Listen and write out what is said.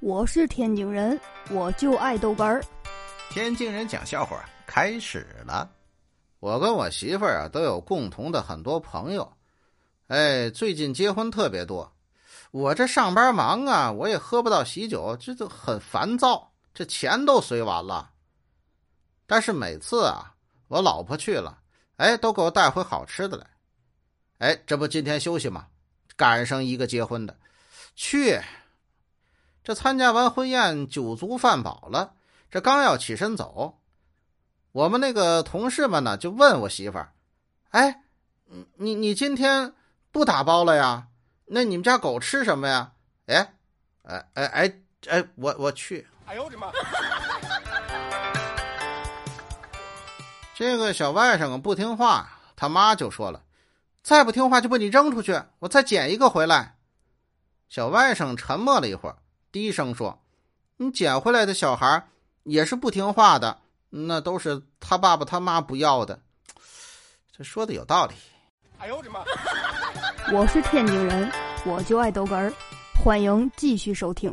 我是天津人，我就爱豆干儿。天津人讲笑话开始了。我跟我媳妇儿啊都有共同的很多朋友，哎，最近结婚特别多。我这上班忙啊，我也喝不到喜酒，这就很烦躁，这钱都随完了。但是每次啊，我老婆去了，哎，都给我带回好吃的来。哎，这不今天休息吗？赶上一个结婚的，去。这参加完婚宴，酒足饭饱了，这刚要起身走，我们那个同事们呢就问我媳妇儿：“哎，你你你今天不打包了呀？那你们家狗吃什么呀？”哎，哎哎哎哎，我我去！哎呦我的妈！这个小外甥不听话，他妈就说了：“再不听话就把你扔出去，我再捡一个回来。”小外甥沉默了一会儿。低声说：“你捡回来的小孩也是不听话的，那都是他爸爸他妈不要的。”这说的有道理。哎呦我的妈！我是天津人，我就爱逗哏儿，欢迎继续收听。